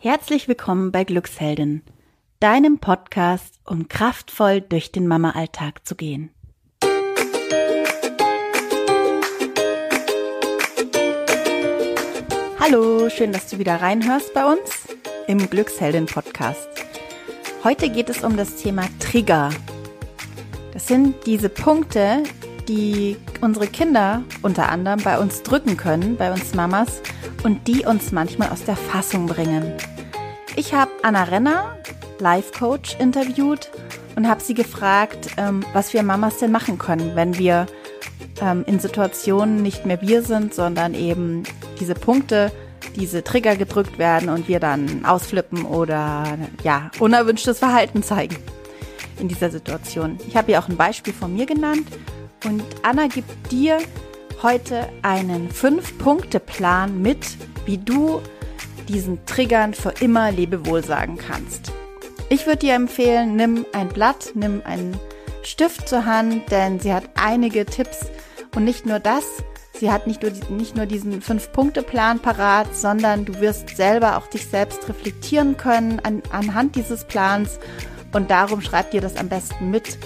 Herzlich willkommen bei Glücksheldin, deinem Podcast, um kraftvoll durch den Mama-Alltag zu gehen. Hallo, schön, dass du wieder reinhörst bei uns im Glücksheldin Podcast. Heute geht es um das Thema Trigger. Das sind diese Punkte, die unsere Kinder unter anderem bei uns drücken können, bei uns Mamas, und die uns manchmal aus der Fassung bringen. Ich habe Anna Renner, Life Coach, interviewt und habe sie gefragt, ähm, was wir Mamas denn machen können, wenn wir ähm, in Situationen nicht mehr wir sind, sondern eben diese Punkte, diese Trigger gedrückt werden und wir dann ausflippen oder ja, unerwünschtes Verhalten zeigen in dieser Situation. Ich habe ihr auch ein Beispiel von mir genannt und Anna gibt dir heute einen Fünf-Punkte-Plan mit, wie du diesen Triggern für immer Lebewohl sagen kannst. Ich würde dir empfehlen, nimm ein Blatt, nimm einen Stift zur Hand, denn sie hat einige Tipps und nicht nur das, sie hat nicht nur, nicht nur diesen Fünf-Punkte-Plan parat, sondern du wirst selber auch dich selbst reflektieren können an, anhand dieses Plans und darum schreib dir das am besten mit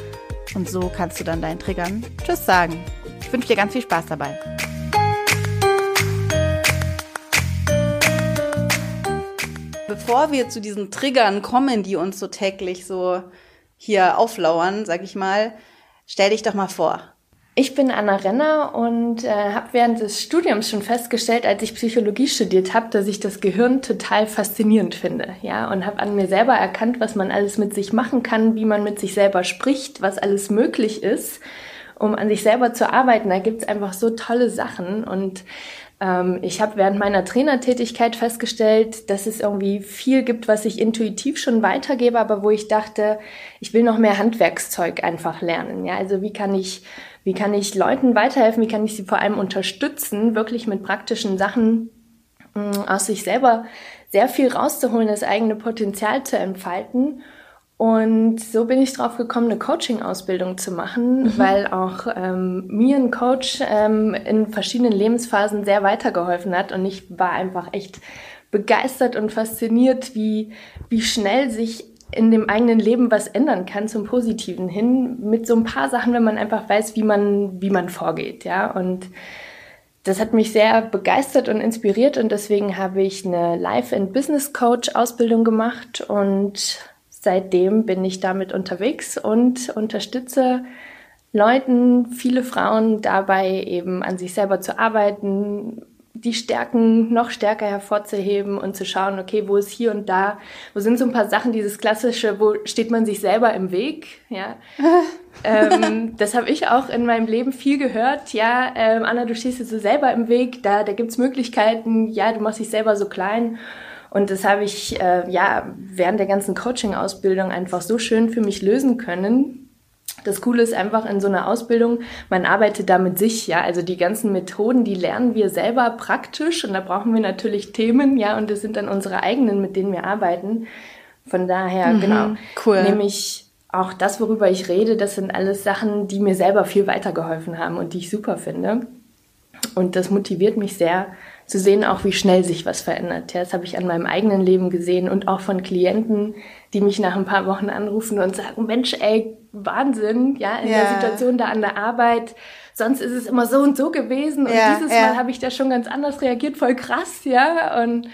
und so kannst du dann deinen Triggern Tschüss sagen. Ich wünsche dir ganz viel Spaß dabei. Bevor wir zu diesen Triggern kommen, die uns so täglich so hier auflauern, sag ich mal, stell dich doch mal vor. Ich bin Anna Renner und äh, habe während des Studiums schon festgestellt, als ich Psychologie studiert habe, dass ich das Gehirn total faszinierend finde. Ja, und habe an mir selber erkannt, was man alles mit sich machen kann, wie man mit sich selber spricht, was alles möglich ist, um an sich selber zu arbeiten. Da gibt's einfach so tolle Sachen und ähm, ich habe während meiner Trainertätigkeit festgestellt, dass es irgendwie viel gibt, was ich intuitiv schon weitergebe, aber wo ich dachte, ich will noch mehr Handwerkszeug einfach lernen. Ja, also wie kann ich, wie kann ich Leuten weiterhelfen? Wie kann ich sie vor allem unterstützen, wirklich mit praktischen Sachen mh, mm, aus sich selber sehr viel rauszuholen, das eigene Potenzial zu entfalten und so bin ich drauf gekommen, eine Coaching-Ausbildung zu machen, mhm. weil auch ähm, mir ein Coach ähm, in verschiedenen Lebensphasen sehr weitergeholfen hat. Und ich war einfach echt begeistert und fasziniert, wie, wie schnell sich in dem eigenen Leben was ändern kann zum Positiven hin, mit so ein paar Sachen, wenn man einfach weiß, wie man, wie man vorgeht, ja. Und das hat mich sehr begeistert und inspiriert und deswegen habe ich eine Life and Business Coach Ausbildung gemacht und seitdem bin ich damit unterwegs und unterstütze Leuten, viele Frauen dabei eben an sich selber zu arbeiten, die Stärken noch stärker hervorzuheben und zu schauen, okay, wo ist hier und da, wo sind so ein paar Sachen, dieses klassische, wo steht man sich selber im Weg, ja. ähm, das habe ich auch in meinem Leben viel gehört, ja, ähm, Anna, du stehst dir so selber im Weg, da, da gibt's Möglichkeiten, ja, du machst dich selber so klein und das habe ich äh, ja während der ganzen Coaching-Ausbildung einfach so schön für mich lösen können. Das Coole ist einfach in so einer Ausbildung, man arbeitet da mit sich, ja. Also die ganzen Methoden, die lernen wir selber praktisch und da brauchen wir natürlich Themen, ja, und das sind dann unsere eigenen, mit denen wir arbeiten. Von daher, mhm, genau, cool. nehme ich auch das, worüber ich rede, das sind alles Sachen, die mir selber viel weitergeholfen haben und die ich super finde. Und das motiviert mich sehr, zu sehen, auch wie schnell sich was verändert. Ja, das habe ich an meinem eigenen Leben gesehen und auch von Klienten, die mich nach ein paar Wochen anrufen und sagen, Mensch, ey, Wahnsinn, ja, in ja. der Situation da an der Arbeit. Sonst ist es immer so und so gewesen und ja, dieses. Mal habe ich da schon ganz anders reagiert, voll krass, ja. Und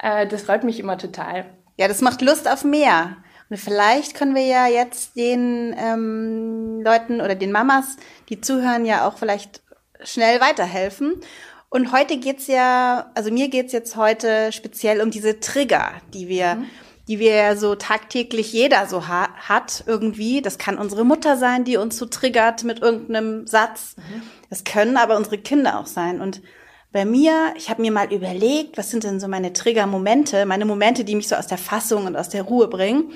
äh, das freut mich immer total. Ja, das macht Lust auf mehr. Und vielleicht können wir ja jetzt den ähm, Leuten oder den Mamas, die zuhören, ja auch vielleicht schnell weiterhelfen. Und heute geht's ja, also mir geht's jetzt heute speziell um diese Trigger, die wir, mhm. die wir ja so tagtäglich jeder so ha hat irgendwie. Das kann unsere Mutter sein, die uns so triggert mit irgendeinem Satz. Mhm. Das können aber unsere Kinder auch sein. Und bei mir, ich habe mir mal überlegt, was sind denn so meine Trigger-Momente, meine Momente, die mich so aus der Fassung und aus der Ruhe bringen.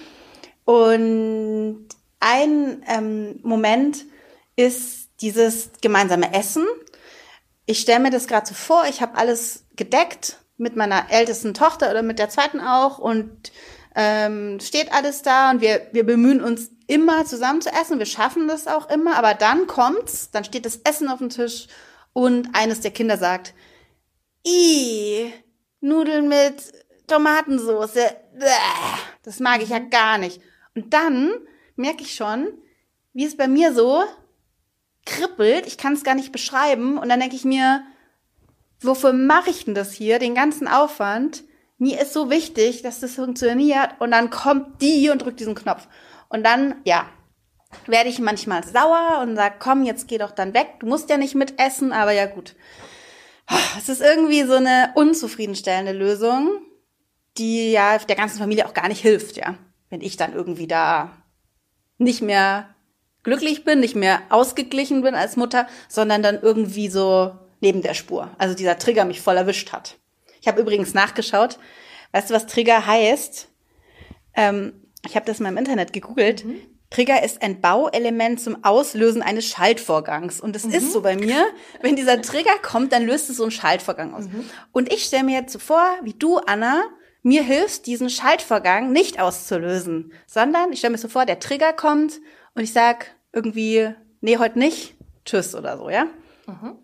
Und ein ähm, Moment ist dieses gemeinsame Essen ich stelle mir das gerade so vor, ich habe alles gedeckt mit meiner ältesten Tochter oder mit der zweiten auch und ähm, steht alles da und wir, wir bemühen uns immer zusammen zu essen. Wir schaffen das auch immer, aber dann kommt's, dann steht das Essen auf dem Tisch und eines der Kinder sagt, i Nudeln mit Tomatensauce, das mag ich ja gar nicht. Und dann merke ich schon, wie es bei mir so kribbelt. Ich kann es gar nicht beschreiben. Und dann denke ich mir, wofür mache ich denn das hier, den ganzen Aufwand? Mir ist so wichtig, dass das funktioniert. Und dann kommt die und drückt diesen Knopf. Und dann, ja, werde ich manchmal sauer und sage, komm, jetzt geh doch dann weg. Du musst ja nicht mitessen, aber ja gut. Es ist irgendwie so eine unzufriedenstellende Lösung, die ja der ganzen Familie auch gar nicht hilft, ja. Wenn ich dann irgendwie da nicht mehr glücklich bin, nicht mehr ausgeglichen bin als Mutter, sondern dann irgendwie so neben der Spur. Also dieser Trigger mich voll erwischt hat. Ich habe übrigens nachgeschaut. Weißt du, was Trigger heißt? Ähm, ich habe das mal im Internet gegoogelt. Mhm. Trigger ist ein Bauelement zum Auslösen eines Schaltvorgangs. Und es mhm. ist so bei mir, wenn dieser Trigger kommt, dann löst es so einen Schaltvorgang aus. Mhm. Und ich stelle mir jetzt so vor, wie du, Anna, mir hilfst, diesen Schaltvorgang nicht auszulösen, sondern ich stelle mir so vor, der Trigger kommt und ich sag irgendwie, nee, heute nicht, tschüss oder so, ja? Mhm.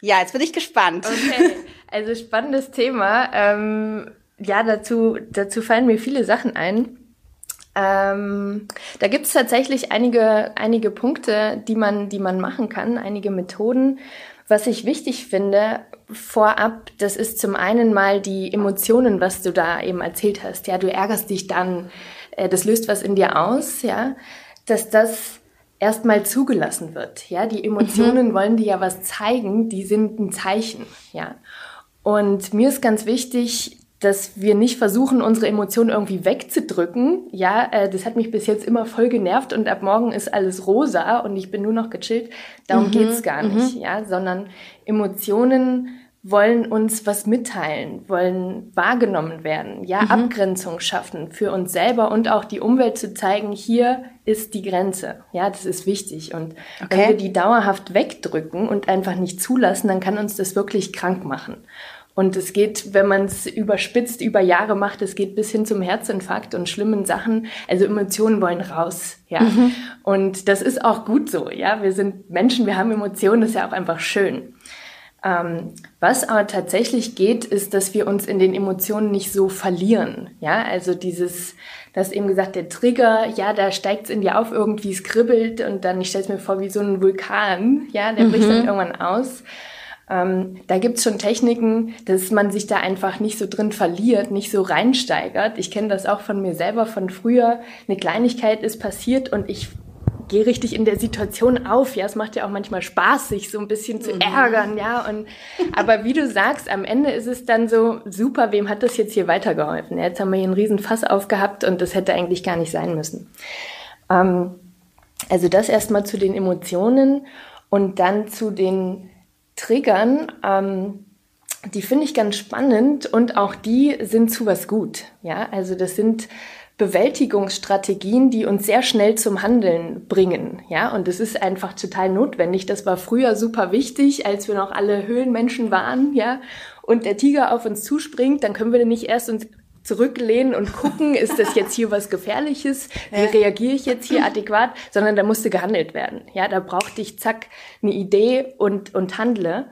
Ja, jetzt bin ich gespannt. Okay, also spannendes Thema. Ähm, ja, dazu, dazu fallen mir viele Sachen ein. Ähm, da gibt es tatsächlich einige, einige Punkte, die man, die man machen kann, einige Methoden. Was ich wichtig finde vorab, das ist zum einen mal die Emotionen, was du da eben erzählt hast. Ja, du ärgerst dich dann, äh, das löst was in dir aus, ja, dass das erstmal zugelassen wird. Ja, die Emotionen mhm. wollen dir ja was zeigen, die sind ein Zeichen, ja. Und mir ist ganz wichtig, dass wir nicht versuchen, unsere Emotionen irgendwie wegzudrücken. Ja, äh, das hat mich bis jetzt immer voll genervt und ab morgen ist alles rosa und ich bin nur noch gechillt. Darum mhm. geht's gar nicht, mhm. ja, sondern Emotionen wollen uns was mitteilen, wollen wahrgenommen werden, ja, mhm. Abgrenzung schaffen für uns selber und auch die Umwelt zu zeigen, hier ist die Grenze. Ja, das ist wichtig. Und okay. wenn wir die dauerhaft wegdrücken und einfach nicht zulassen, dann kann uns das wirklich krank machen. Und es geht, wenn man es überspitzt über Jahre macht, es geht bis hin zum Herzinfarkt und schlimmen Sachen. Also Emotionen wollen raus, ja. Mhm. Und das ist auch gut so, ja. Wir sind Menschen, wir haben Emotionen, das ist ja auch einfach schön. Ähm, was aber tatsächlich geht, ist, dass wir uns in den Emotionen nicht so verlieren. Ja, also dieses, das eben gesagt, der Trigger, ja, da steigt es in dir auf, irgendwie es kribbelt und dann, ich stelle es mir vor, wie so ein Vulkan, ja, der bricht dann mhm. irgendwann aus. Ähm, da gibt's schon Techniken, dass man sich da einfach nicht so drin verliert, nicht so reinsteigert. Ich kenne das auch von mir selber von früher. Eine Kleinigkeit ist passiert und ich gehe richtig in der Situation auf. Ja, es macht ja auch manchmal Spaß, sich so ein bisschen zu mhm. ärgern, ja. Und aber wie du sagst, am Ende ist es dann so super. Wem hat das jetzt hier weitergeholfen? Ja, jetzt haben wir hier einen riesen Fass aufgehabt und das hätte eigentlich gar nicht sein müssen. Ähm, also das erstmal zu den Emotionen und dann zu den Triggern, ähm, die finde ich ganz spannend und auch die sind zu was gut. Ja, also das sind Bewältigungsstrategien, die uns sehr schnell zum Handeln bringen. Ja, und das ist einfach total notwendig. Das war früher super wichtig, als wir noch alle Höhlenmenschen waren. Ja, und der Tiger auf uns zuspringt, dann können wir nicht erst uns zurücklehnen und gucken, ist das jetzt hier was Gefährliches? Wie reagiere ich jetzt hier adäquat? Sondern da musste gehandelt werden. Ja, da brauchte ich zack eine Idee und, und handle.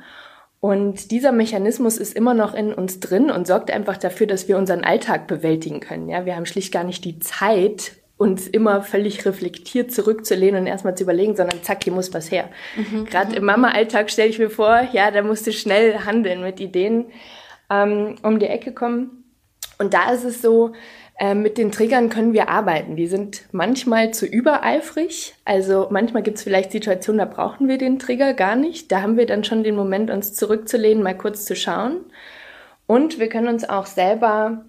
Und dieser Mechanismus ist immer noch in uns drin und sorgt einfach dafür, dass wir unseren Alltag bewältigen können. Ja, wir haben schlicht gar nicht die Zeit, uns immer völlig reflektiert zurückzulehnen und erstmal zu überlegen, sondern zack, hier muss was her. Mhm. Gerade mhm. im Mama-Alltag stelle ich mir vor, ja, da musst du schnell handeln mit Ideen ähm, um die Ecke kommen. Und da ist es so, äh, mit den Triggern können wir arbeiten. Die sind manchmal zu übereifrig. Also manchmal gibt es vielleicht Situationen, da brauchen wir den Trigger gar nicht. Da haben wir dann schon den Moment, uns zurückzulehnen, mal kurz zu schauen. Und wir können uns auch selber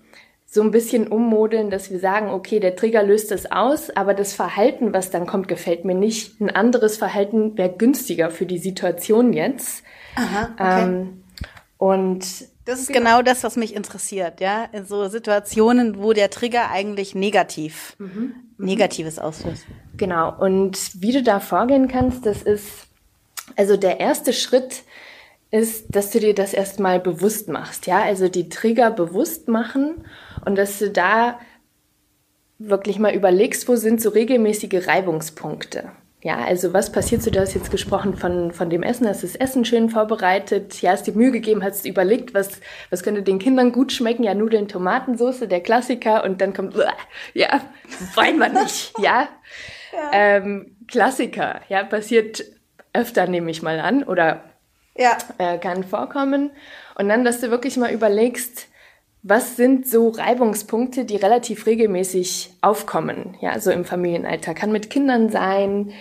so ein bisschen ummodeln, dass wir sagen, okay, der Trigger löst das aus, aber das Verhalten, was dann kommt, gefällt mir nicht. Ein anderes Verhalten wäre günstiger für die Situation jetzt. Aha, okay. Ähm, und das ist genau. genau. das, was mich interessiert, ja. In so Situationen, wo der Trigger eigentlich negativ, mhm. mhm. Negatives auslöst. Genau. Und wie du da vorgehen kannst, das ist, also der erste Schritt ist, dass du dir das erstmal bewusst machst, ja. Also die Trigger bewusst machen und dass du da wirklich mal überlegst, wo sind so regelmäßige Reibungspunkte. Ja, also was passiert so? Du hast jetzt gesprochen von, von dem Essen, hast das Essen schön vorbereitet, ja, hast dir Mühe gegeben, hast überlegt, was, was könnte den Kindern gut schmecken? Ja, Nudeln, Tomatensoße, der Klassiker und dann kommt, ja, wollen wir nicht, ja. ja. Ähm, Klassiker, ja, passiert öfter, nehme ich mal an, oder ja. äh, kann vorkommen. Und dann, dass du wirklich mal überlegst, was sind so Reibungspunkte, die relativ regelmäßig aufkommen, ja, so im Familienalltag? Kann mit Kindern sein,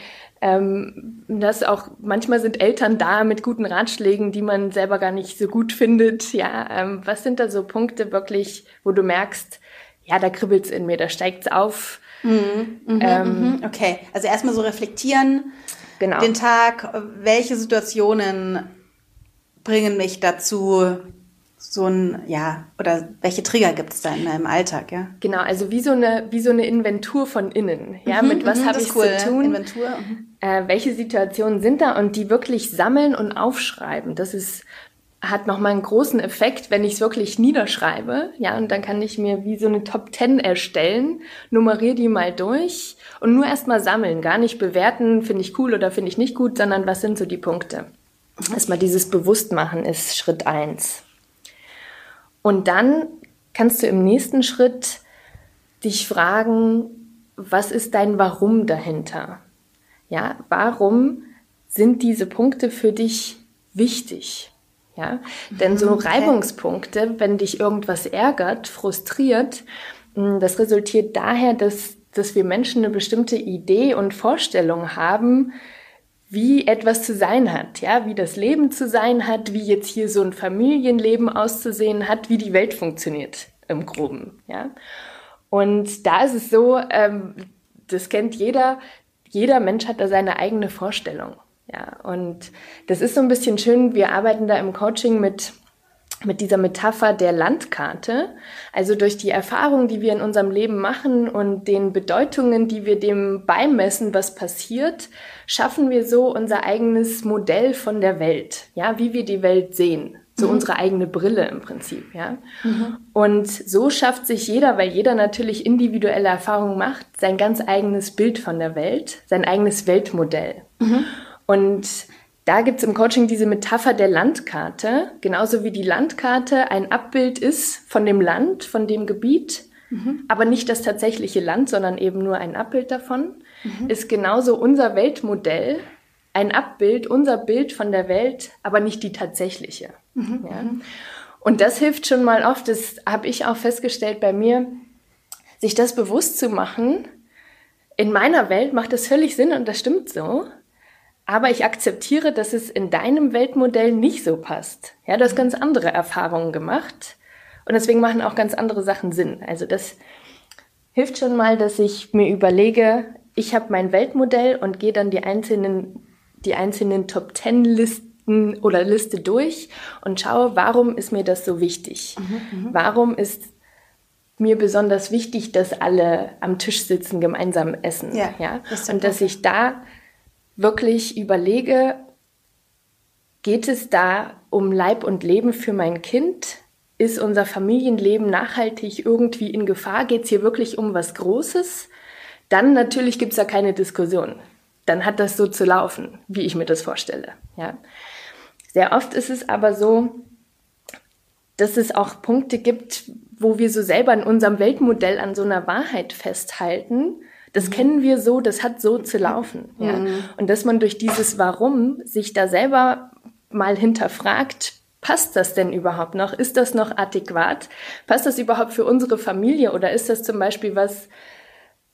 ähm, das auch manchmal sind Eltern da mit guten Ratschlägen, die man selber gar nicht so gut findet. Ja, ähm, was sind da so Punkte wirklich, wo du merkst, ja, da kribbelt's in mir, da steigt's auf. Mhm, mh, ähm, mh. Okay, also erstmal so reflektieren, genau. den Tag, welche Situationen bringen mich dazu, so ein, ja, oder welche Trigger gibt es da in deinem Alltag, ja? Genau, also wie so eine, wie so eine Inventur von innen, ja, mhm, mit was mhm, habe ich cool. zu tun? Inventur. Mhm. Äh, welche Situationen sind da und die wirklich sammeln und aufschreiben. Das ist, hat nochmal einen großen Effekt, wenn ich es wirklich niederschreibe, ja, und dann kann ich mir wie so eine Top Ten erstellen, nummeriere die mal durch und nur erstmal sammeln, gar nicht bewerten, finde ich cool oder finde ich nicht gut, sondern was sind so die Punkte. Mhm. Erstmal dieses Bewusstmachen ist Schritt eins. Und dann kannst du im nächsten Schritt dich fragen, was ist dein Warum dahinter? Ja, warum sind diese Punkte für dich wichtig? Ja, denn so mhm, Reibungspunkte, wenn dich irgendwas ärgert, frustriert, hm, das resultiert daher, dass, dass wir Menschen eine bestimmte Idee und Vorstellung haben, wie etwas zu sein hat, ja, wie das Leben zu sein hat, wie jetzt hier so ein Familienleben auszusehen hat, wie die Welt funktioniert im Groben, ja. Und da ist es so, ähm, das kennt jeder, jeder Mensch hat da seine eigene Vorstellung, ja. Und das ist so ein bisschen schön. Wir arbeiten da im Coaching mit mit dieser Metapher der Landkarte, also durch die Erfahrungen, die wir in unserem Leben machen und den Bedeutungen, die wir dem beimessen, was passiert, schaffen wir so unser eigenes Modell von der Welt, ja, wie wir die Welt sehen, so mhm. unsere eigene Brille im Prinzip, ja. Mhm. Und so schafft sich jeder, weil jeder natürlich individuelle Erfahrungen macht, sein ganz eigenes Bild von der Welt, sein eigenes Weltmodell. Mhm. Und da gibt's im Coaching diese Metapher der Landkarte, genauso wie die Landkarte ein Abbild ist von dem Land, von dem Gebiet, mhm. aber nicht das tatsächliche Land, sondern eben nur ein Abbild davon, mhm. ist genauso unser Weltmodell ein Abbild, unser Bild von der Welt, aber nicht die tatsächliche. Mhm. Ja? Und das hilft schon mal oft, das habe ich auch festgestellt bei mir, sich das bewusst zu machen. In meiner Welt macht das völlig Sinn und das stimmt so. Aber ich akzeptiere, dass es in deinem Weltmodell nicht so passt. Ja, du hast ganz andere Erfahrungen gemacht und deswegen machen auch ganz andere Sachen Sinn. Also das hilft schon mal, dass ich mir überlege, ich habe mein Weltmodell und gehe dann die einzelnen, die einzelnen Top Ten Listen oder Liste durch und schaue, warum ist mir das so wichtig? Mhm, mhm. warum ist mir besonders wichtig, dass alle am Tisch sitzen, gemeinsam essen. Ja, ja? Das und dass ich da wirklich überlege, geht es da um Leib und Leben für mein Kind? Ist unser Familienleben nachhaltig irgendwie in Gefahr? Geht es hier wirklich um was Großes? Dann natürlich gibt es da keine Diskussion. Dann hat das so zu laufen, wie ich mir das vorstelle. Ja. Sehr oft ist es aber so, dass es auch Punkte gibt, wo wir so selber in unserem Weltmodell an so einer Wahrheit festhalten das mhm. kennen wir so, das hat so zu laufen. Ja? Mhm. Und dass man durch dieses Warum sich da selber mal hinterfragt, passt das denn überhaupt noch? Ist das noch adäquat? Passt das überhaupt für unsere Familie oder ist das zum Beispiel was,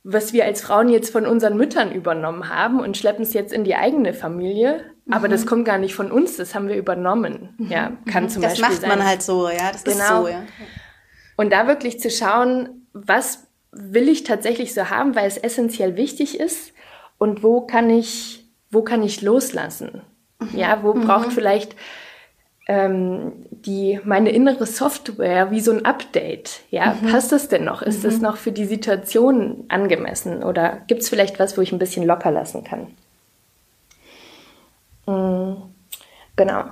was wir als Frauen jetzt von unseren Müttern übernommen haben und schleppen es jetzt in die eigene Familie? Aber das mhm. kommt gar nicht von uns, das haben wir übernommen. Mhm. Ja, kann zum das Beispiel sein. Das macht man halt so, ja, das genau. ist so, ja. Und da wirklich zu schauen, was will ich tatsächlich so haben, weil es essentiell wichtig ist und wo kann ich, wo kann ich loslassen? Mhm. Ja, wo mhm. braucht vielleicht ähm, die, meine innere Software wie so ein Update? Ja, mhm. passt das denn noch? Ist das mhm. noch für die Situation angemessen? Oder gibt es vielleicht was, wo ich ein bisschen locker lassen kann? Mhm. Genau.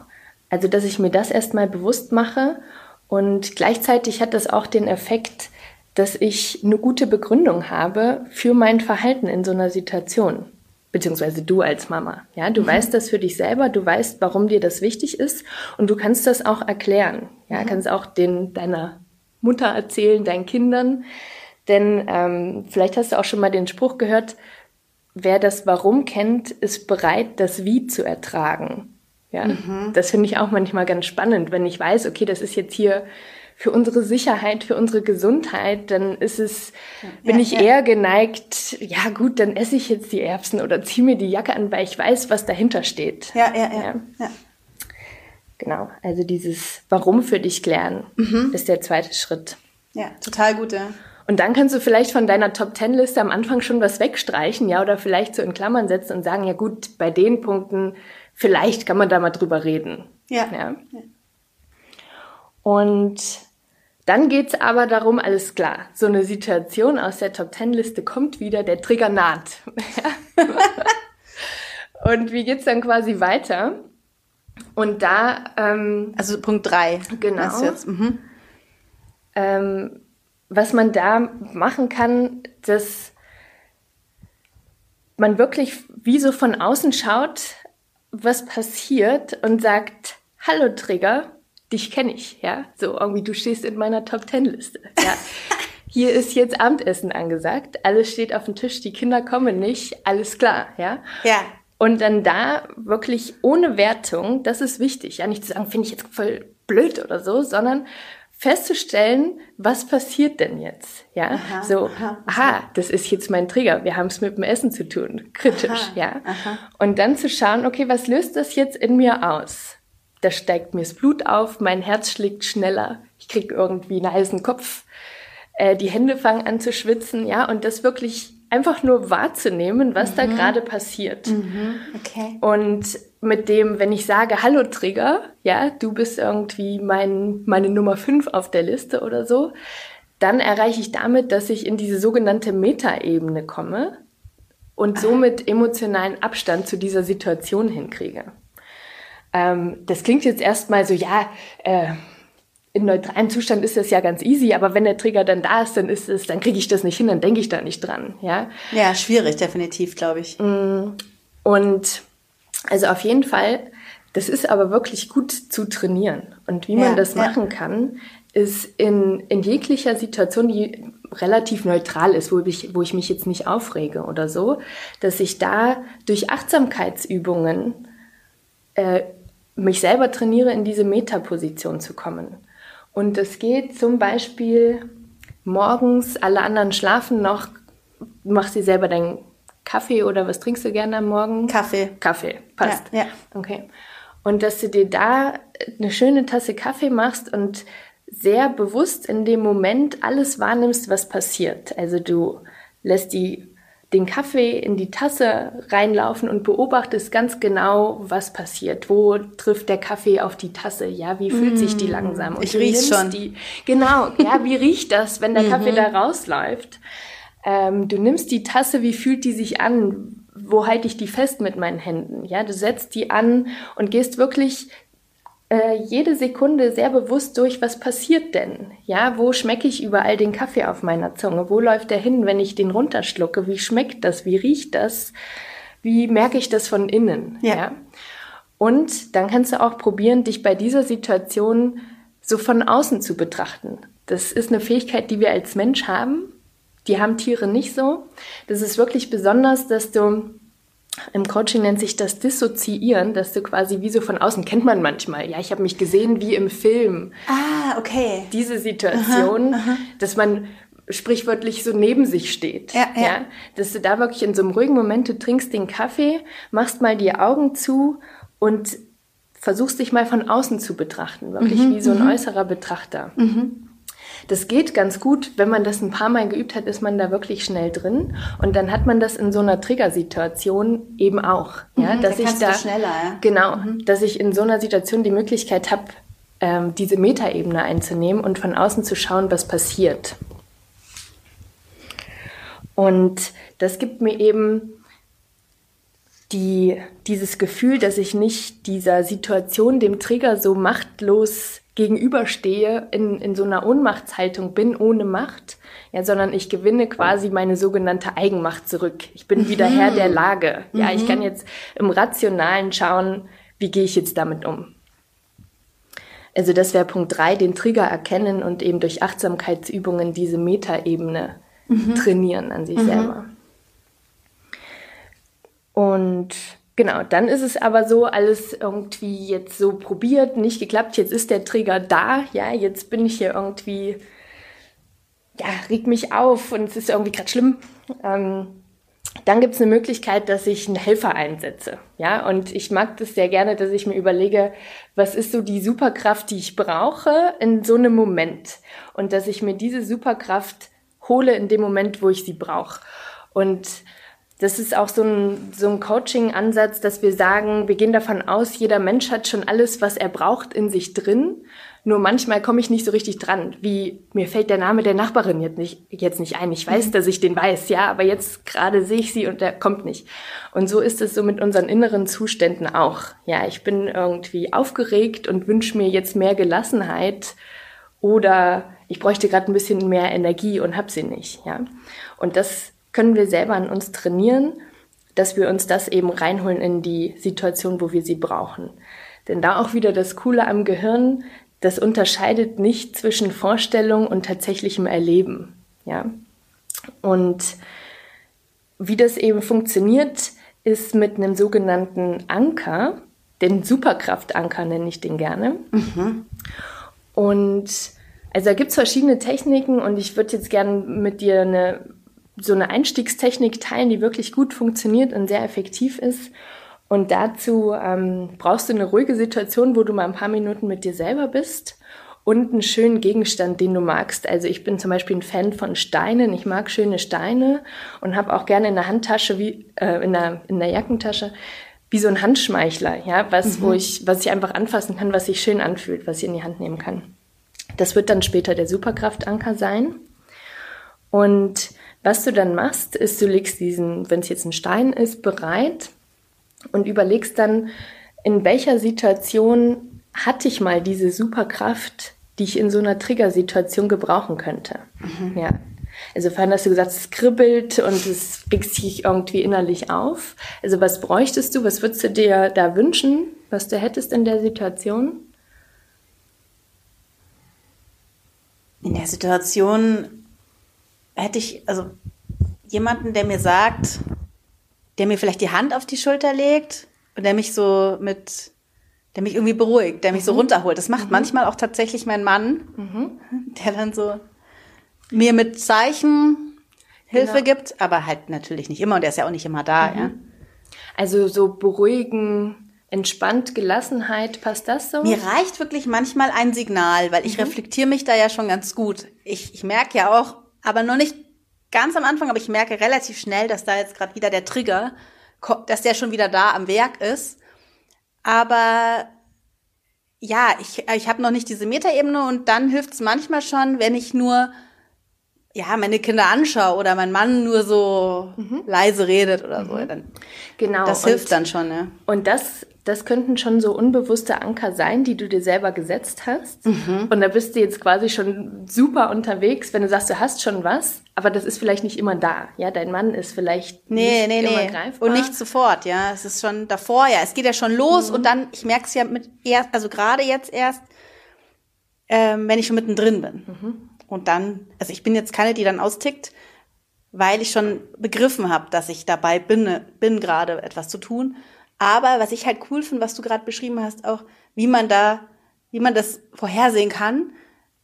Also, dass ich mir das erstmal bewusst mache und gleichzeitig hat das auch den Effekt, dass ich eine gute Begründung habe für mein Verhalten in so einer Situation. beziehungsweise du als Mama. Ja, du mhm. weißt das für dich selber, du weißt, warum dir das wichtig ist und du kannst das auch erklären. Ja, mhm. kannst auch den deiner Mutter erzählen, deinen Kindern. Denn ähm, vielleicht hast du auch schon mal den Spruch gehört, wer das Warum kennt, ist bereit, das Wie zu ertragen. Ja, mhm. das finde ich auch manchmal ganz spannend, wenn ich weiß, okay, das ist jetzt hier für unsere Sicherheit, für unsere Gesundheit, dann ist es, bin ja, ich ja. eher geneigt, ja gut, dann esse ich jetzt die Erbsen oder ziehe mir die Jacke an, weil ich weiß, was dahinter steht. Ja, ja, ja. ja. Genau, also dieses Warum für dich klären mhm. ist der zweite Schritt. Ja, total gut, ja. Und dann kannst du vielleicht von deiner Top Ten Liste am Anfang schon was wegstreichen, ja, oder vielleicht so in Klammern setzen und sagen, ja gut, bei den Punkten, vielleicht kann man da mal drüber reden. Ja. ja. Und dann geht's aber darum, alles klar, so eine Situation aus der Top Ten Liste kommt wieder, der Trigger naht. und wie geht's dann quasi weiter? Und da... Ähm, also Punkt drei. Genau. Jetzt? Mhm. Ähm, was man da machen kann, dass man wirklich wie so von außen schaut, was passiert und sagt, hallo Trigger, dich kenne ich, ja. So irgendwie, du stehst in meiner Top Ten Liste, ja. Hier ist jetzt Abendessen angesagt, alles steht auf dem Tisch, die Kinder kommen nicht, alles klar, ja. Ja. Und dann da wirklich ohne Wertung, das ist wichtig, ja, nicht zu sagen, finde ich jetzt voll blöd oder so, sondern festzustellen, was passiert denn jetzt? Ja, aha, so, aha, aha, das ist jetzt mein Trigger. Wir haben es mit dem Essen zu tun, kritisch, aha, ja. Und dann zu schauen, okay, was löst das jetzt in mir aus? Da steigt mir das Blut auf, mein Herz schlägt schneller, ich krieg irgendwie einen heißen Kopf, äh, die Hände fangen an zu schwitzen, ja, und das wirklich einfach nur wahrzunehmen, was mhm. da gerade passiert. Mhm. Okay. Und mit dem, wenn ich sage, hallo Trigger, ja, du bist irgendwie mein, meine Nummer fünf auf der Liste oder so, dann erreiche ich damit, dass ich in diese sogenannte Metaebene komme und somit emotionalen Abstand zu dieser Situation hinkriege. Ähm, das klingt jetzt erstmal so, ja, äh, im neutralen Zustand ist das ja ganz easy, aber wenn der Trigger dann da ist, dann ist es, dann kriege ich das nicht hin, dann denke ich da nicht dran, ja. Ja, schwierig, definitiv, glaube ich. Mm, und also auf jeden Fall, das ist aber wirklich gut zu trainieren. Und wie man das machen ja. kann, ist in, in jeglicher Situation, die relativ neutral ist, wo ich, wo ich mich jetzt nicht aufrege oder so, dass ich da durch Achtsamkeitsübungen äh, mich selber trainiere, in diese Metaposition zu kommen. Und es geht zum Beispiel morgens, alle anderen schlafen noch, machst dir selber deinen Kaffee oder was trinkst du gerne am Morgen? Kaffee. Kaffee, passt. Ja, ja. Okay. Und dass du dir da eine schöne Tasse Kaffee machst und sehr bewusst in dem Moment alles wahrnimmst, was passiert. Also du lässt die den Kaffee in die Tasse reinlaufen und beobachtest ganz genau, was passiert. Wo trifft der Kaffee auf die Tasse? Ja, wie fühlt mm, sich die mm, langsam? Und ich riech's schon. Die, genau, ja, wie riecht das, wenn der Kaffee da rausläuft? Ähm, du nimmst die Tasse, wie fühlt die sich an? Wo halte ich die fest mit meinen Händen? Ja, du setzt die an und gehst wirklich äh, jede Sekunde sehr bewusst durch, was passiert denn? Ja, wo schmecke ich überall den Kaffee auf meiner Zunge? Wo läuft der hin, wenn ich den runterschlucke? Wie schmeckt das? Wie riecht das? Wie merke ich das von innen? Ja. ja? Und dann kannst du auch probieren, dich bei dieser Situation so von außen zu betrachten. Das ist eine Fähigkeit, die wir als Mensch haben. Die haben Tiere nicht so. Das ist wirklich besonders, dass du im Coaching nennt sich das Dissoziieren, dass du quasi wie so von außen kennt man manchmal. Ja, ich habe mich gesehen wie im Film. Ah, okay. Diese Situation, aha, aha. dass man sprichwörtlich so neben sich steht. Ja, ja. ja, dass du da wirklich in so einem ruhigen Moment, du trinkst den Kaffee, machst mal die Augen zu und versuchst dich mal von außen zu betrachten, wirklich mhm, wie so ein mhm. äußerer Betrachter. Mhm. Das geht ganz gut, wenn man das ein paar Mal geübt hat, ist man da wirklich schnell drin. Und dann hat man das in so einer Triggersituation eben auch. Ja, mhm, dass da ich da, schneller, ja. genau, mhm. dass ich in so einer Situation die Möglichkeit habe, ähm, diese Metaebene einzunehmen und von außen zu schauen, was passiert. Und das gibt mir eben die, dieses Gefühl, dass ich nicht dieser Situation, dem Trigger so machtlos gegenüberstehe, in, in so einer Ohnmachtshaltung bin, ohne Macht, ja, sondern ich gewinne quasi meine sogenannte Eigenmacht zurück. Ich bin wieder mhm. Herr der Lage. Ja, mhm. ich kann jetzt im Rationalen schauen, wie gehe ich jetzt damit um. Also das wäre Punkt drei, den Trigger erkennen und eben durch Achtsamkeitsübungen diese Metaebene mhm. trainieren an sich mhm. selber. Und genau, dann ist es aber so, alles irgendwie jetzt so probiert, nicht geklappt, jetzt ist der Trigger da, ja, jetzt bin ich hier irgendwie, ja, regt mich auf und es ist irgendwie gerade schlimm. Ähm, dann gibt es eine Möglichkeit, dass ich einen Helfer einsetze. Ja, und ich mag das sehr gerne, dass ich mir überlege, was ist so die Superkraft, die ich brauche in so einem Moment. Und dass ich mir diese Superkraft hole in dem Moment, wo ich sie brauche. Und das ist auch so ein, so ein Coaching-Ansatz, dass wir sagen, wir gehen davon aus, jeder Mensch hat schon alles, was er braucht, in sich drin. Nur manchmal komme ich nicht so richtig dran. Wie mir fällt der Name der Nachbarin jetzt nicht, jetzt nicht ein. Ich weiß, mhm. dass ich den weiß, ja, aber jetzt gerade sehe ich sie und der kommt nicht. Und so ist es so mit unseren inneren Zuständen auch. Ja, ich bin irgendwie aufgeregt und wünsche mir jetzt mehr Gelassenheit oder ich bräuchte gerade ein bisschen mehr Energie und hab sie nicht. Ja, und das können wir selber an uns trainieren, dass wir uns das eben reinholen in die Situation, wo wir sie brauchen. Denn da auch wieder das Coole am Gehirn, das unterscheidet nicht zwischen Vorstellung und tatsächlichem Erleben. Ja? Und wie das eben funktioniert, ist mit einem sogenannten Anker, den Superkraftanker nenne ich den gerne. Mhm. Und also da gibt es verschiedene Techniken und ich würde jetzt gerne mit dir eine so eine Einstiegstechnik teilen, die wirklich gut funktioniert und sehr effektiv ist. Und dazu ähm, brauchst du eine ruhige Situation, wo du mal ein paar Minuten mit dir selber bist und einen schönen Gegenstand, den du magst. Also ich bin zum Beispiel ein Fan von Steinen. Ich mag schöne Steine und habe auch gerne in der Handtasche, wie äh, in, der, in der Jackentasche, wie so ein Handschmeichler, ja, was, mhm. wo ich, was ich einfach anfassen kann, was sich schön anfühlt, was ich in die Hand nehmen kann. Das wird dann später der Superkraftanker sein. Und was du dann machst, ist, du legst diesen, wenn es jetzt ein Stein ist, bereit und überlegst dann, in welcher Situation hatte ich mal diese Superkraft, die ich in so einer Triggersituation gebrauchen könnte. Mhm. Ja. Also vorhin hast du gesagt, es kribbelt und es regt sich irgendwie innerlich auf. Also was bräuchtest du, was würdest du dir da wünschen, was du hättest in der Situation? In der Situation hätte ich, also jemanden, der mir sagt, der mir vielleicht die Hand auf die Schulter legt und der mich so mit, der mich irgendwie beruhigt, der mich mhm. so runterholt. Das macht mhm. manchmal auch tatsächlich mein Mann, mhm. der dann so mir mit Zeichen Hilfe genau. gibt, aber halt natürlich nicht immer und der ist ja auch nicht immer da, ja. Mhm. Also so beruhigen, entspannt, Gelassenheit, passt das so? Mir reicht wirklich manchmal ein Signal, weil ich mhm. reflektiere mich da ja schon ganz gut. Ich, ich merke ja auch, aber noch nicht ganz am Anfang, aber ich merke relativ schnell, dass da jetzt gerade wieder der Trigger, dass der schon wieder da am Werk ist. Aber ja, ich, ich habe noch nicht diese Metaebene und dann hilft es manchmal schon, wenn ich nur ja, meine Kinder anschaue oder mein Mann nur so mhm. leise redet oder so, mhm. dann genau. das hilft und, dann schon, ja. Und das das könnten schon so unbewusste Anker sein, die du dir selber gesetzt hast. Mhm. Und da bist du jetzt quasi schon super unterwegs, wenn du sagst, du hast schon was, aber das ist vielleicht nicht immer da. Ja, dein Mann ist vielleicht nee, nicht nee, immer nee. greifbar. Und nicht sofort, ja. Es ist schon davor, ja. Es geht ja schon los mhm. und dann, ich merke es ja mit erst, also gerade jetzt erst, ähm, wenn ich schon mittendrin bin. Mhm. Und dann, also ich bin jetzt keine, die dann austickt, weil ich schon begriffen habe, dass ich dabei bin, bin gerade etwas zu tun aber was ich halt cool finde, was du gerade beschrieben hast, auch wie man da, wie man das vorhersehen kann,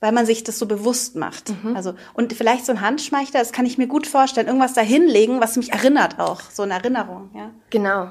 weil man sich das so bewusst macht. Mhm. Also und vielleicht so ein Handschmeichler, das kann ich mir gut vorstellen, irgendwas da hinlegen, was mich erinnert auch, so eine Erinnerung, ja. Genau.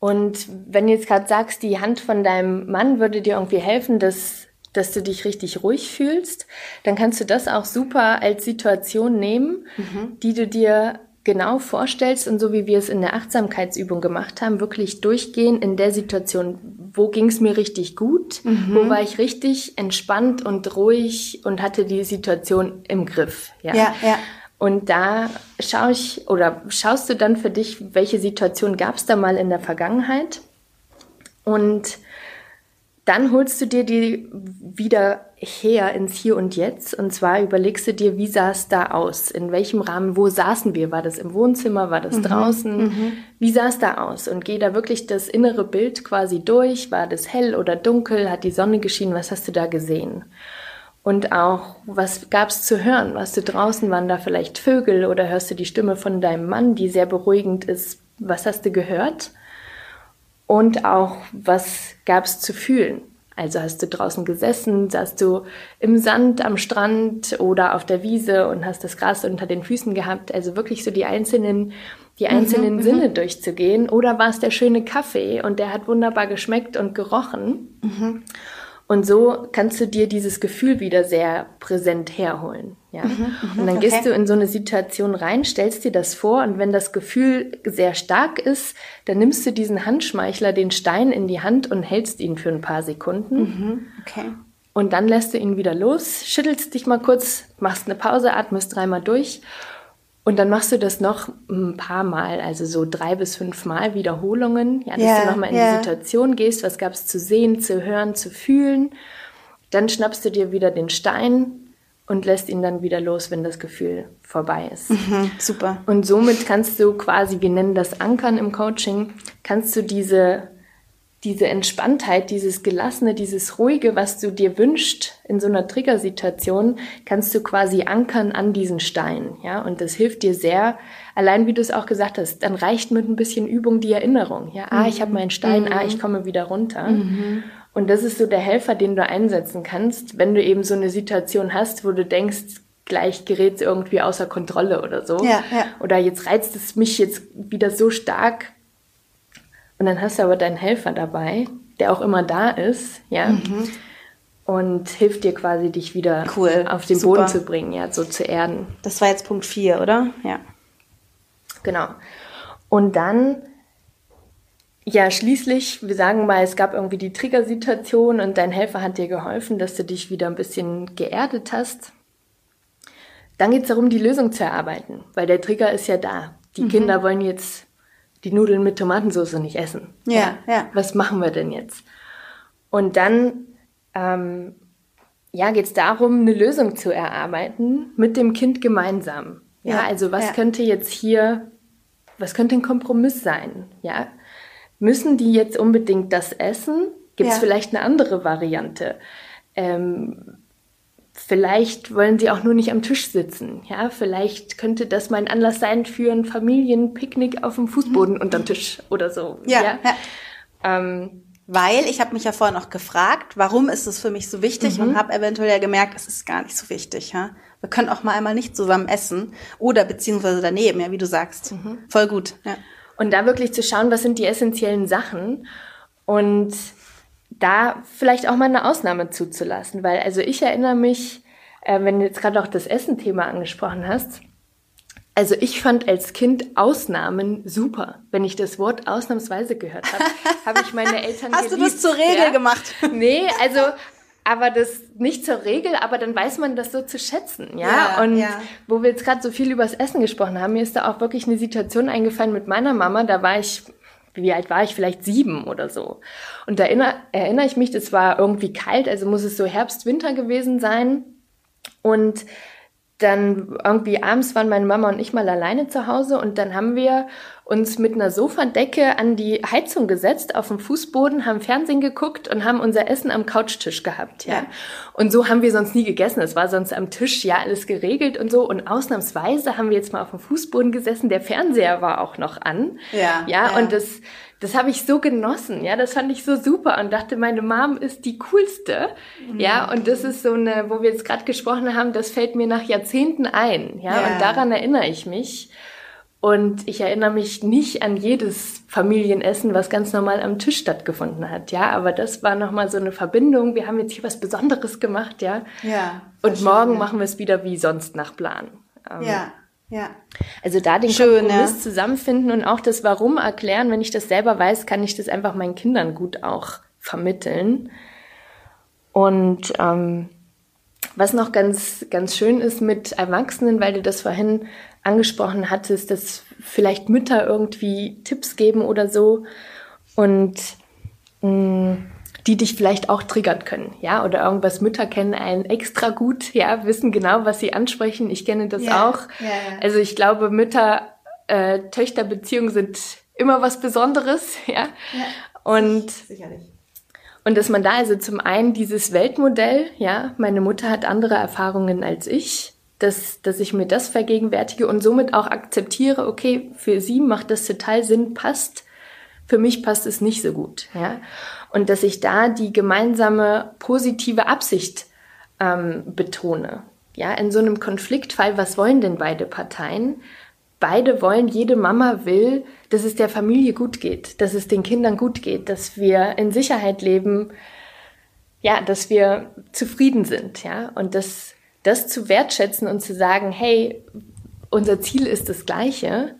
Und wenn du jetzt gerade sagst, die Hand von deinem Mann würde dir irgendwie helfen, dass, dass du dich richtig ruhig fühlst, dann kannst du das auch super als Situation nehmen, mhm. die du dir genau vorstellst und so wie wir es in der Achtsamkeitsübung gemacht haben, wirklich durchgehen in der Situation, wo ging es mir richtig gut, mhm. wo war ich richtig entspannt und ruhig und hatte die Situation im Griff. Ja, ja. ja. Und da schaue ich oder schaust du dann für dich, welche Situation gab es da mal in der Vergangenheit und dann holst du dir die wieder her ins Hier und Jetzt. Und zwar überlegst du dir, wie sah es da aus? In welchem Rahmen? Wo saßen wir? War das im Wohnzimmer? War das mhm. draußen? Mhm. Wie sah es da aus? Und geh da wirklich das innere Bild quasi durch. War das hell oder dunkel? Hat die Sonne geschienen? Was hast du da gesehen? Und auch, was gab's zu hören? Warst du draußen? Waren da vielleicht Vögel? Oder hörst du die Stimme von deinem Mann, die sehr beruhigend ist? Was hast du gehört? Und auch, was gab's zu fühlen. Also hast du draußen gesessen, saßt du im Sand am Strand oder auf der Wiese und hast das Gras unter den Füßen gehabt. Also wirklich so die einzelnen, die einzelnen mhm, mhm. Sinne durchzugehen. Oder war es der schöne Kaffee und der hat wunderbar geschmeckt und gerochen. Mhm. Und so kannst du dir dieses Gefühl wieder sehr präsent herholen. Ja? Mhm, mhm und dann okay. gehst du in so eine Situation rein, stellst dir das vor und wenn das Gefühl sehr stark ist, dann nimmst du diesen Handschmeichler, den Stein in die Hand und hältst ihn für ein paar Sekunden. Mhm, okay. Und dann lässt du ihn wieder los, schüttelst dich mal kurz, machst eine Pause, atmest dreimal durch und dann machst du das noch ein paar Mal, also so drei bis fünf Mal Wiederholungen, ja, dass yeah, du nochmal in yeah. die Situation gehst, was gab es zu sehen, zu hören, zu fühlen. Dann schnappst du dir wieder den Stein und lässt ihn dann wieder los, wenn das Gefühl vorbei ist. Mhm, super. Und somit kannst du quasi, wir nennen das Ankern im Coaching, kannst du diese diese Entspanntheit, dieses Gelassene, dieses Ruhige, was du dir wünschst in so einer Triggersituation, kannst du quasi ankern an diesen Stein, ja, und das hilft dir sehr. Allein wie du es auch gesagt hast, dann reicht mit ein bisschen Übung die Erinnerung, ja, ah, ich habe meinen Stein, mhm. ah, ich komme wieder runter. Mhm. Und das ist so der Helfer, den du einsetzen kannst, wenn du eben so eine Situation hast, wo du denkst, gleich gerät es irgendwie außer Kontrolle oder so. Ja, ja. Oder jetzt reizt es mich jetzt wieder so stark, und dann hast du aber deinen Helfer dabei, der auch immer da ist, ja. Mhm. Und hilft dir quasi, dich wieder cool. auf den Super. Boden zu bringen, ja, so zu erden. Das war jetzt Punkt 4, oder? Ja. Genau. Und dann, ja, schließlich, wir sagen mal, es gab irgendwie die Triggersituation und dein Helfer hat dir geholfen, dass du dich wieder ein bisschen geerdet hast. Dann geht es darum, die Lösung zu erarbeiten, weil der Trigger ist ja da. Die mhm. Kinder wollen jetzt die Nudeln mit Tomatensauce nicht essen. Ja, ja. ja. Was machen wir denn jetzt? Und dann ähm, ja, geht es darum, eine Lösung zu erarbeiten mit dem Kind gemeinsam. Ja, ja also was ja. könnte jetzt hier, was könnte ein Kompromiss sein? Ja, müssen die jetzt unbedingt das essen? Gibt es vielleicht eine andere Variante? Ähm, Vielleicht wollen sie auch nur nicht am Tisch sitzen. Ja, vielleicht könnte das mal ein Anlass sein für ein Familienpicknick auf dem Fußboden mhm. unterm Tisch oder so. Ja. ja. ja. Ähm, weil ich habe mich ja vorhin auch gefragt, warum ist es für mich so wichtig mhm. und habe eventuell ja gemerkt, es ist gar nicht so wichtig. Ja? Wir können auch mal einmal nicht zusammen essen oder beziehungsweise daneben, ja, wie du sagst. Mhm. Voll gut. Ja. Und da wirklich zu schauen, was sind die essentiellen Sachen und da vielleicht auch mal eine Ausnahme zuzulassen, weil also ich erinnere mich, äh, wenn du jetzt gerade auch das Essen-Thema angesprochen hast, also ich fand als Kind Ausnahmen super. Wenn ich das Wort ausnahmsweise gehört habe, habe ich meine Eltern Hast geliebt, du das zur Regel ja? gemacht? Nee, also aber das nicht zur Regel, aber dann weiß man das so zu schätzen, ja. ja und ja. wo wir jetzt gerade so viel über das Essen gesprochen haben, mir ist da auch wirklich eine Situation eingefallen mit meiner Mama. Da war ich wie alt war ich? Vielleicht sieben oder so. Und da erinnere, erinnere ich mich, das war irgendwie kalt, also muss es so Herbst, Winter gewesen sein. Und dann irgendwie abends waren meine Mama und ich mal alleine zu Hause und dann haben wir uns mit einer Sofadecke an die Heizung gesetzt, auf dem Fußboden, haben Fernsehen geguckt und haben unser Essen am Couchtisch gehabt, ja. ja. Und so haben wir sonst nie gegessen. Es war sonst am Tisch ja alles geregelt und so. Und ausnahmsweise haben wir jetzt mal auf dem Fußboden gesessen. Der Fernseher war auch noch an. Ja. Ja, ja. und das, das habe ich so genossen, ja, das fand ich so super und dachte, meine Mom ist die coolste, mhm. ja, und das ist so eine, wo wir jetzt gerade gesprochen haben, das fällt mir nach Jahrzehnten ein, ja, ja, und daran erinnere ich mich. Und ich erinnere mich nicht an jedes Familienessen, was ganz normal am Tisch stattgefunden hat, ja. Aber das war nochmal so eine Verbindung. Wir haben jetzt hier was Besonderes gemacht, ja. Ja. Und morgen ja. machen wir es wieder wie sonst nach Plan. Ähm, ja. Ja. Also da den Schön, Kompromiss ja. zusammenfinden und auch das Warum erklären. Wenn ich das selber weiß, kann ich das einfach meinen Kindern gut auch vermitteln. Und ähm, was noch ganz, ganz schön ist mit Erwachsenen, weil du das vorhin angesprochen hattest, dass vielleicht Mütter irgendwie Tipps geben oder so. Und mh, mm, die dich vielleicht auch triggern können, ja, oder irgendwas Mütter kennen einen extra gut, ja, wissen genau, was sie ansprechen. Ich kenne das ja, auch. Ja, ja. Also ich glaube, Mütter, äh, sind immer was Besonderes, ja. Und sicherlich. Und dass man da also zum einen dieses Weltmodell, ja, meine Mutter hat andere Erfahrungen als ich, dass, dass ich mir das vergegenwärtige und somit auch akzeptiere, okay, für sie macht das total Sinn, passt, für mich passt es nicht so gut, ja. Und dass ich da die gemeinsame positive Absicht ähm, betone. Ja, in so einem Konfliktfall, was wollen denn beide Parteien? Beide wollen, jede Mama will, dass es der Familie gut geht, dass es den Kindern gut geht, dass wir in Sicherheit leben, ja, dass wir zufrieden sind, ja, und das, das zu wertschätzen und zu sagen, hey, unser Ziel ist das gleiche,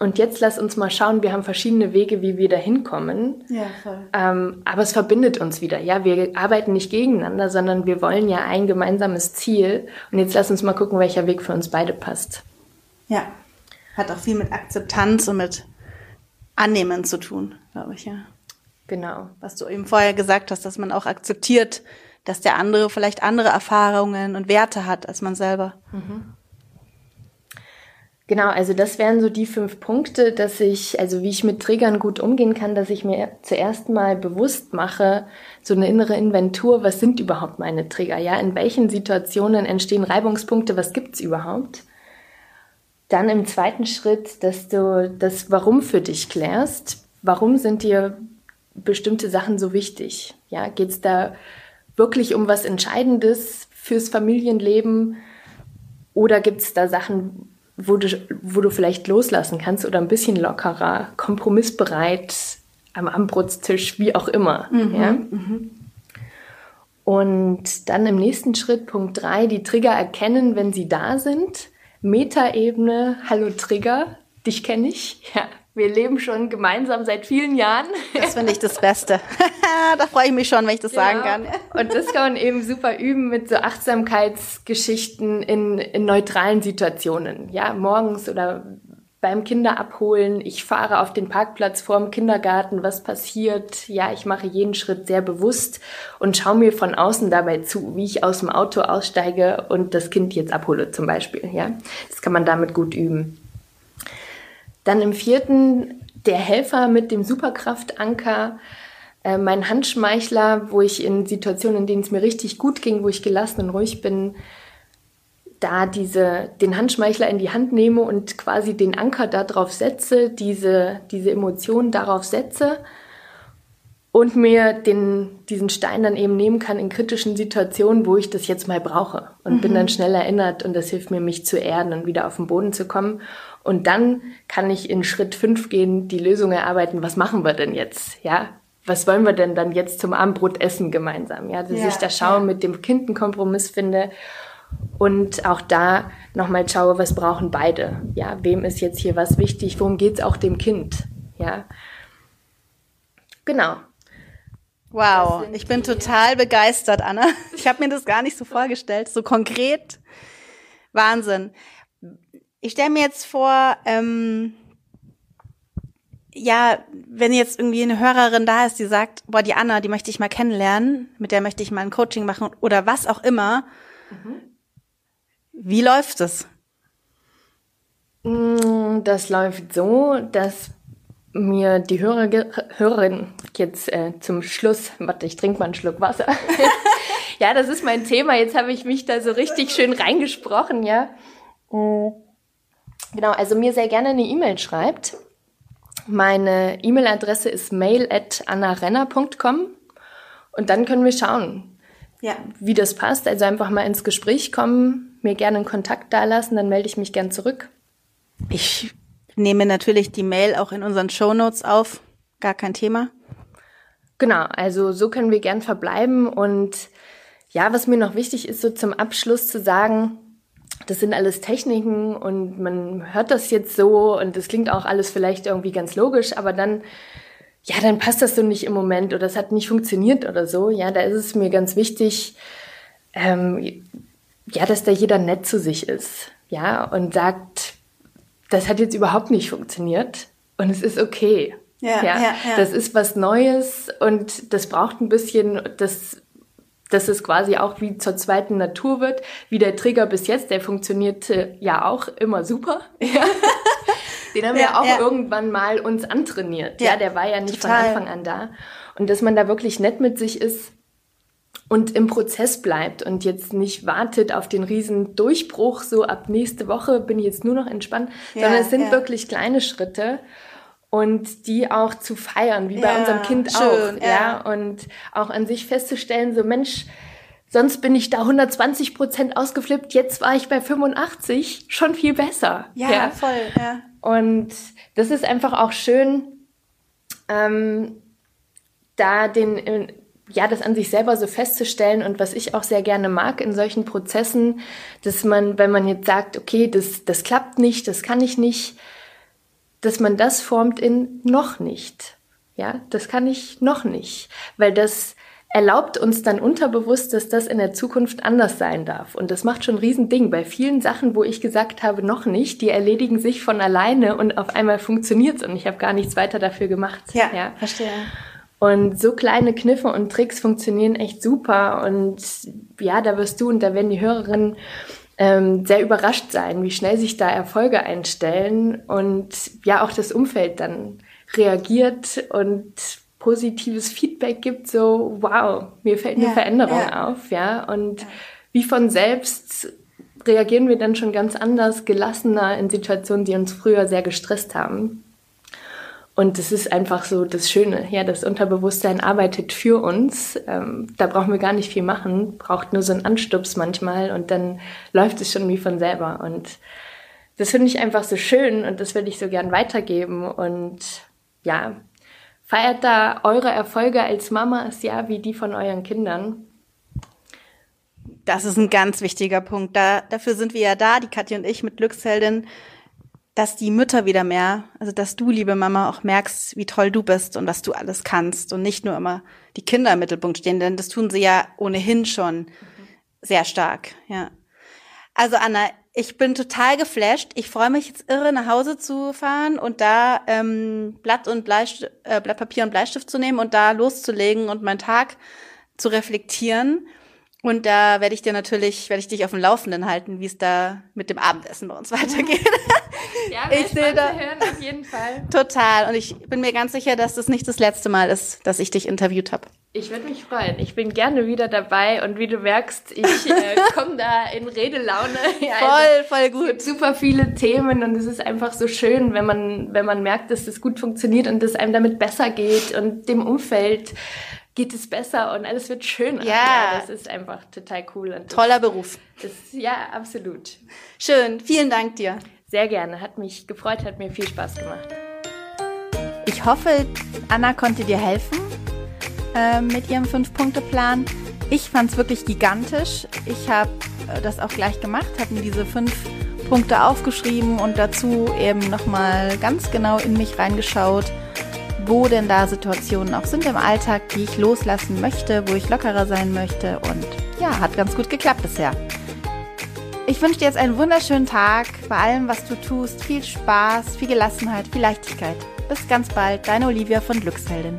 und jetzt lass uns mal schauen, wir haben verschiedene Wege, wie wir da hinkommen. Ja. Ähm, aber es verbindet uns wieder. Ja, wir arbeiten nicht gegeneinander, sondern wir wollen ja ein gemeinsames Ziel. Und jetzt lass uns mal gucken, welcher Weg für uns beide passt. Ja, hat auch viel mit Akzeptanz und mit Annehmen zu tun, glaube ich, ja. Genau. Was du eben vorher gesagt hast, dass man auch akzeptiert, dass der andere vielleicht andere Erfahrungen und Werte hat als man selber. Mhm. Genau, also das wären so die fünf Punkte, dass ich, also wie ich mit Triggern gut umgehen kann, dass ich mir zuerst mal bewusst mache, so eine innere Inventur, was sind überhaupt meine Trigger? Ja, in welchen Situationen entstehen Reibungspunkte? Was gibt's überhaupt? Dann im zweiten Schritt, dass du das Warum für dich klärst. Warum sind dir bestimmte Sachen so wichtig? Ja, geht's da wirklich um was Entscheidendes fürs Familienleben? Oder gibt's da Sachen, wo du, wo du vielleicht loslassen kannst oder ein bisschen lockerer, kompromissbereit am Ambrotstisch, wie auch immer. Mhm, ja? Mhm. Und dann im nächsten Schritt, Punkt 3, die Trigger erkennen, wenn sie da sind. Metaebene, hallo Trigger, dich kenne ich. Ja, wir leben schon gemeinsam seit vielen Jahren. Das finde ich das Beste. da freue ich mich schon, wenn ich das ja. sagen kann. Und das kann man eben super üben mit so Achtsamkeitsgeschichten in, in neutralen Situationen. Ja, morgens oder beim Kinderabholen. Ich fahre auf den Parkplatz vorm Kindergarten. Was passiert? Ja, ich mache jeden Schritt sehr bewusst und schaue mir von außen dabei zu, wie ich aus dem Auto aussteige und das Kind jetzt abhole zum Beispiel. Ja, das kann man damit gut üben. Dann im vierten der Helfer mit dem Superkraftanker, äh, mein Handschmeichler, wo ich in Situationen, in denen es mir richtig gut ging, wo ich gelassen und ruhig bin, da diese, den Handschmeichler in die Hand nehme und quasi den Anker darauf setze, diese, diese Emotionen darauf setze und mir den, diesen Stein dann eben nehmen kann in kritischen Situationen, wo ich das jetzt mal brauche und mhm. bin dann schnell erinnert und das hilft mir, mich zu erden und wieder auf den Boden zu kommen und dann kann ich in Schritt fünf gehen, die Lösung erarbeiten. Was machen wir denn jetzt? Ja, was wollen wir denn dann jetzt zum Abendbrot essen gemeinsam? Ja, dass ja, ich da schaue, ja. mit dem Kind einen Kompromiss finde und auch da nochmal schaue, was brauchen beide? Ja, wem ist jetzt hier was wichtig? Worum geht's auch dem Kind? Ja, genau. Wow, ich bin total begeistert, Anna. Ich habe mir das gar nicht so vorgestellt, so konkret. Wahnsinn ich stelle mir jetzt vor, ähm, ja, wenn jetzt irgendwie eine Hörerin da ist, die sagt, boah, die Anna, die möchte ich mal kennenlernen, mit der möchte ich mal ein Coaching machen oder was auch immer. Mhm. Wie läuft es? Mm, das läuft so, dass mir die Hörer, Hörerin jetzt äh, zum Schluss, warte, ich trinke mal einen Schluck Wasser. ja, das ist mein Thema. Jetzt habe ich mich da so richtig schön reingesprochen, ja. Mhm Genau, also mir sehr gerne eine E-Mail schreibt. Meine E-Mail-Adresse ist mail at annarenner.com und dann können wir schauen, ja. wie das passt. Also einfach mal ins Gespräch kommen, mir gerne einen Kontakt dalassen, dann melde ich mich gern zurück. Ich nehme natürlich die Mail auch in unseren Show Notes auf, gar kein Thema. Genau, also so können wir gern verbleiben und ja, was mir noch wichtig ist, so zum Abschluss zu sagen, das sind alles Techniken und man hört das jetzt so und das klingt auch alles vielleicht irgendwie ganz logisch, aber dann, ja, dann passt das so nicht im Moment oder es hat nicht funktioniert oder so. Ja, da ist es mir ganz wichtig, ähm, ja, dass da jeder nett zu sich ist, ja, und sagt, das hat jetzt überhaupt nicht funktioniert und es ist okay. Ja, ja, ja, das ist was Neues und das braucht ein bisschen, das, dass es quasi auch wie zur zweiten Natur wird. Wie der Trigger bis jetzt, der funktionierte ja auch immer super. Ja. Den haben wir auch irgendwann mal uns antrainiert. Ja, der war ja nicht total. von Anfang an da. Und dass man da wirklich nett mit sich ist, und im Prozess bleibt und jetzt nicht wartet auf den riesen Durchbruch, so ab nächste Woche bin ich jetzt nur noch entspannt, ja, sondern es sind ja. wirklich kleine Schritte und die auch zu feiern, wie bei ja, unserem Kind schön, auch, ja. und auch an sich festzustellen, so Mensch, sonst bin ich da 120 Prozent ausgeflippt, jetzt war ich bei 85, schon viel besser. Ja, ja. voll, ja. Und das ist einfach auch schön, ähm, da den ja, das an sich selber so festzustellen und was ich auch sehr gerne mag in solchen Prozessen, dass man, wenn man jetzt sagt, okay, das, das klappt nicht, das kann ich nicht, dass man das formt in noch nicht. Ja, das kann ich noch nicht, weil das erlaubt uns dann unterbewusst, dass das in der Zukunft anders sein darf. Und das macht schon ein Riesending. Bei vielen Sachen, wo ich gesagt habe, noch nicht, die erledigen sich von alleine und auf einmal funktioniert's und ich habe gar nichts weiter dafür gemacht. Ja, ja. verstehe. Und so kleine Kniffe und Tricks funktionieren echt super. Und ja, da wirst du und da werden die Hörerinnen ähm, sehr überrascht sein, wie schnell sich da Erfolge einstellen und ja auch das Umfeld dann reagiert und positives Feedback gibt, so wow, mir fällt eine ja, Veränderung ja. auf, ja. Und ja. wie von selbst reagieren wir dann schon ganz anders, gelassener in Situationen, die uns früher sehr gestresst haben. Und das ist einfach so das Schöne. Ja, das Unterbewusstsein arbeitet für uns. Ähm, da brauchen wir gar nicht viel machen, braucht nur so einen Anstups manchmal und dann läuft es schon wie von selber. Und das finde ich einfach so schön und das würde ich so gern weitergeben. Und ja, feiert da eure Erfolge als Mamas, ja, wie die von euren Kindern. Das ist ein ganz wichtiger Punkt. Da, dafür sind wir ja da, die Katja und ich mit Glücksheldin dass die Mütter wieder mehr, also dass du, liebe Mama, auch merkst, wie toll du bist und was du alles kannst und nicht nur immer die Kinder im Mittelpunkt stehen, denn das tun sie ja ohnehin schon mhm. sehr stark, ja. Also Anna, ich bin total geflasht. Ich freue mich jetzt irre, nach Hause zu fahren und da ähm, Blatt und Bleistift, äh, Blatt Papier und Bleistift zu nehmen und da loszulegen und meinen Tag zu reflektieren. Und da werde ich dir natürlich, werde ich dich auf dem Laufenden halten, wie es da mit dem Abendessen bei uns weitergeht. Ja, ich sehe da hören, auf jeden Fall. Total. Und ich bin mir ganz sicher, dass das nicht das letzte Mal ist, dass ich dich interviewt habe. Ich würde mich freuen. Ich bin gerne wieder dabei und wie du merkst, ich äh, komme da in Redelaune. Ja, voll, also, voll gut. Es gibt super viele Themen und es ist einfach so schön, wenn man, wenn man merkt, dass das gut funktioniert und dass einem damit besser geht und dem Umfeld geht es besser und alles wird schöner. Ja. ja das ist einfach total cool. Und Toller Beruf. Das, ja, absolut. Schön. Vielen Dank dir. Sehr gerne. Hat mich gefreut, hat mir viel Spaß gemacht. Ich hoffe, Anna konnte dir helfen äh, mit ihrem Fünf-Punkte-Plan. Ich fand es wirklich gigantisch. Ich habe äh, das auch gleich gemacht, habe mir diese fünf Punkte aufgeschrieben und dazu eben nochmal ganz genau in mich reingeschaut wo denn da Situationen auch sind im Alltag, die ich loslassen möchte, wo ich lockerer sein möchte. Und ja, hat ganz gut geklappt bisher. Ich wünsche dir jetzt einen wunderschönen Tag bei allem, was du tust. Viel Spaß, viel Gelassenheit, viel Leichtigkeit. Bis ganz bald, deine Olivia von Glücksheldin.